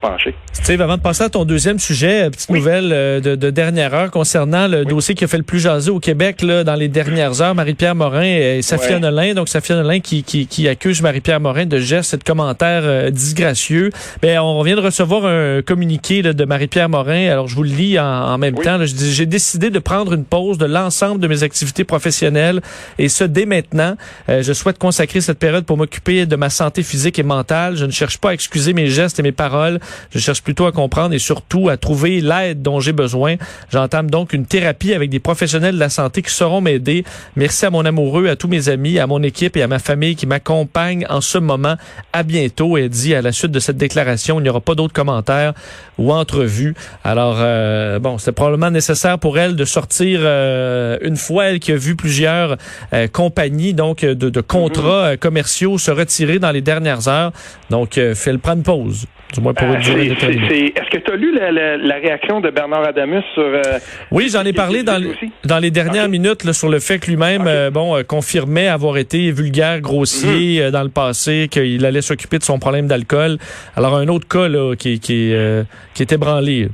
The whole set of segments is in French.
pencher. Steve, avant de passer à ton deuxième sujet, euh, petite nouvelle euh, de, de, dernière heure concernant le dossier qui a fait le plus jaser au Québec là, dans les dernières heures, Marie-Pierre Morin et Safia ouais. Nolin. Donc, Safia Nolin qui, qui, qui accuse Marie-Pierre Morin de gestes et de commentaires euh, disgracieux. Ben, on vient de recevoir un communiqué là, de Marie-Pierre Morin. Alors, je vous le lis en, en même Oui. temps. J'ai décidé de prendre une pause de l'ensemble de mes activités professionnelles et ce, dès maintenant. Euh, je souhaite consacrer cette période pour m'occuper de ma santé physique et mentale. Je ne cherche pas à excuser mes gestes et mes paroles. Je cherche plutôt à comprendre et surtout à trouver l'aide dont j'ai besoin. J'entame donc une thérapie avec des professionnels de la santé qui sauront m'aider. Merci à mon amoureux, à tous mes amis, à mon équipe et à ma famille qui m'accompagnent en ce moment. À bientôt. Et dit à la suite de cette déclaration, il n'y aura pas d'autres commentaires ou entrevues. Alors, euh, bon, c'est probablement nécessaire pour elle de sortir euh, une fois, elle qui a vu plusieurs euh, compagnies, donc de, de contrats euh, commerciaux se retirer dans les dernières heures. Donc, euh, fait le prendre pause. Du moins pour Euh, une durée déterminée. Est-ce que tu as lu la, la- la réaction de Bernard Adamus sur... euh, Oui, j'en ai parlé dans, les dernières minutes là, sur le fait que lui-même. Mhm. euh, bon, euh, confirmait avoir été vulgaire, grossier euh, dans le passé, qu'il allait s'occuper de son problème d'alcool. Alors un autre cas là, qui, qui, euh, qui était branlé.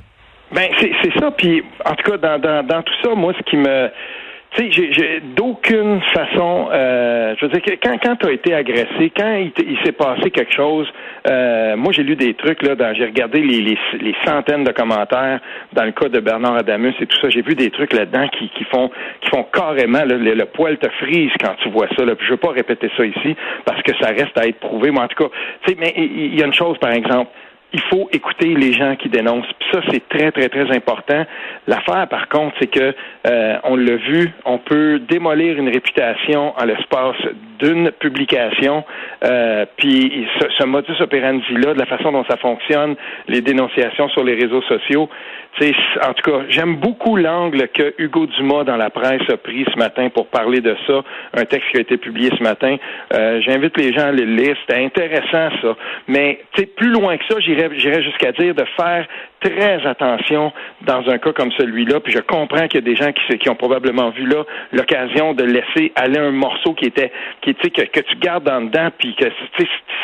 Ben, c'est c'est ça. Puis, en tout cas, dans, dans, dans tout ça, moi, ce qui me... Tu sais, d'aucune façon... euh, je veux dire, quand, quand tu as été agressé, quand il, s'est passé quelque chose... euh, moi, j'ai lu des trucs, là, j'ai regardé les, les, les centaines de commentaires dans le cas de Bernard Adamus et tout ça. J'ai vu des trucs là-dedans qui, qui font qui font carrément... là, le, le poil te frise quand tu vois ça. Là. Puis je veux pas répéter ça ici parce que ça reste à être prouvé. Mais en tout cas, tu sais, mais il y a une chose, par exemple il faut écouter les gens qui dénoncent. Puis ça, c'est très, très, très important. L'affaire, par contre, c'est que euh, on l'a vu, on peut démolir une réputation en l'espace d'une publication. Euh, puis ce, modus operandi-là, de la façon dont ça fonctionne, les dénonciations sur les réseaux sociaux, en tout cas, j'aime beaucoup l'angle que Hugo Dumas dans la presse a pris ce matin pour parler de ça, un texte qui a été publié ce matin. Euh, J'invite les gens à le lire, c'était intéressant ça. Mais plus loin que ça, j'irais j'irais jusqu'à dire de faire très attention dans un cas comme celui-là. Puis je comprends qu'il y a des gens qui, qui ont probablement vu là l'occasion de laisser aller un morceau qui était, qui que, que tu gardes en dedans, puis que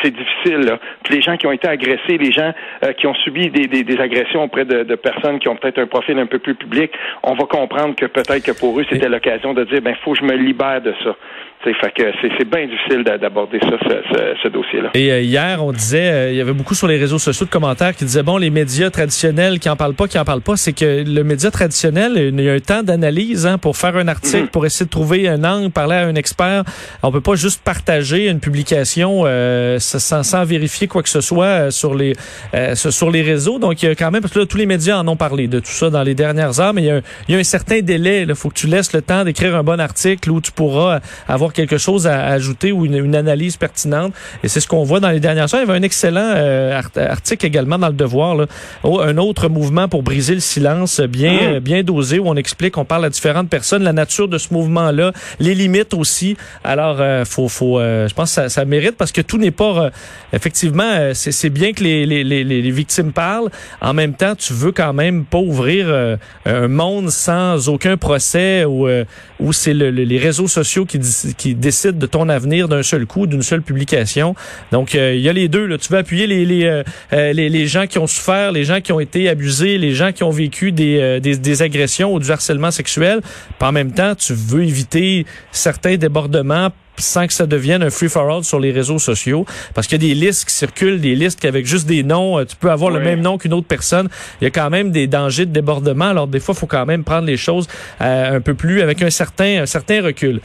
c'est difficile. Là. Puis les gens qui ont été agressés, les gens euh, qui ont subi des, des, des agressions auprès de, de personnes qui ont peut-être un profil un peu plus public, on va comprendre que peut-être que pour eux c'était l'occasion de dire ben faut que je me libère de ça. Fait que c'est bien difficile d'a- d'aborder ça, ce, ce, ce dossier-là. Et euh, hier, on disait, euh, il y avait beaucoup sur les réseaux sociaux de commentaires qui disaient, bon, les médias traditionnels qui en parlent pas, qui en parlent pas, c'est que le média traditionnel, il y a un temps d'analyse hein, pour faire un article, Mhm. pour essayer de trouver un angle, parler à un expert. On peut pas juste partager une publication euh, sans, sans vérifier quoi que ce soit euh, sur les euh, sur les réseaux. Donc, il y a quand même, parce que là, tous les médias en ont parlé de tout ça dans les dernières heures, mais il y a un, il y a un certain délai. Il faut que tu laisses le temps d'écrire un bon article où tu pourras avoir quelque chose à ajouter ou une, une analyse pertinente. Et c'est ce qu'on voit dans les dernières heures. Il y avait un excellent euh, art- article également dans le Devoir, là. Oh, un autre mouvement pour briser le silence, bien Mhm. euh, bien dosé, où on explique, on parle à différentes personnes, la nature de ce mouvement-là, les limites aussi. Alors, euh, faut, faut, euh, je pense que ça, ça mérite parce que tout n'est pas, euh, effectivement, euh, c'est c'est bien que les, les, les, les victimes parlent. En même temps, tu veux quand même pas ouvrir euh, un monde sans aucun procès ou euh, où c'est le- le- les réseaux sociaux qui, qui décident de ton avenir d'un seul coup, d'une seule publication. Donc, euh, il y a les deux. Là. Tu veux appuyer les, les, les, les gens qui ont souffert, les gens qui ont été abusés, les gens qui ont vécu des, euh, des, des agressions ou du harcèlement sexuel. Puis en même temps, tu veux éviter certains débordements sans que ça devienne un free-for-all sur les réseaux sociaux. Parce qu'il y a des listes qui circulent, des listes avec juste des noms. euh, Tu peux avoir le même nom qu'une autre personne. Il y a quand même des dangers de débordement. Alors, des fois, il faut quand même prendre les choses euh, un peu plus avec un certain, un certain recul.